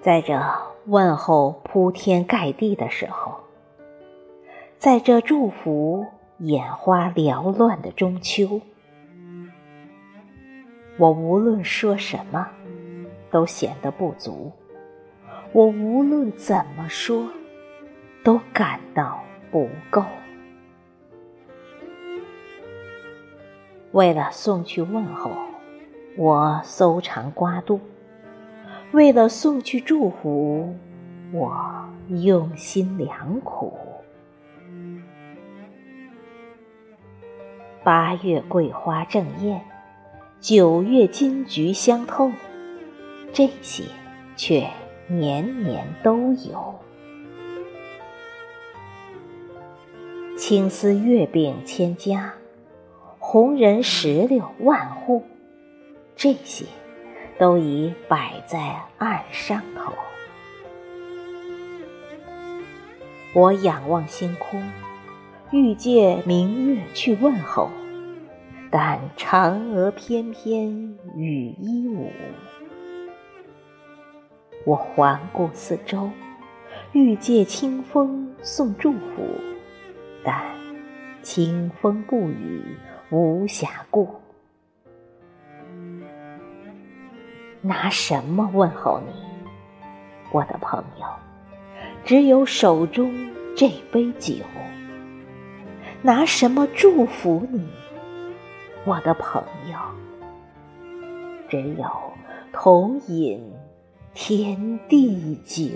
在这问候铺天盖地的时候，在这祝福眼花缭乱的中秋，我无论说什么，都显得不足；我无论怎么说，都感到不够。为了送去问候，我搜肠刮肚。为了送去祝福，我用心良苦。八月桂花正艳，九月金菊香透，这些却年年都有。青丝月饼千家，红人石榴万户，这些。都已摆在岸上头。我仰望星空，欲借明月去问候，但嫦娥翩翩羽衣舞。我环顾四周，欲借清风送祝福，但清风不语，无暇顾。拿什么问候你，我的朋友？只有手中这杯酒。拿什么祝福你，我的朋友？只有同饮天地酒。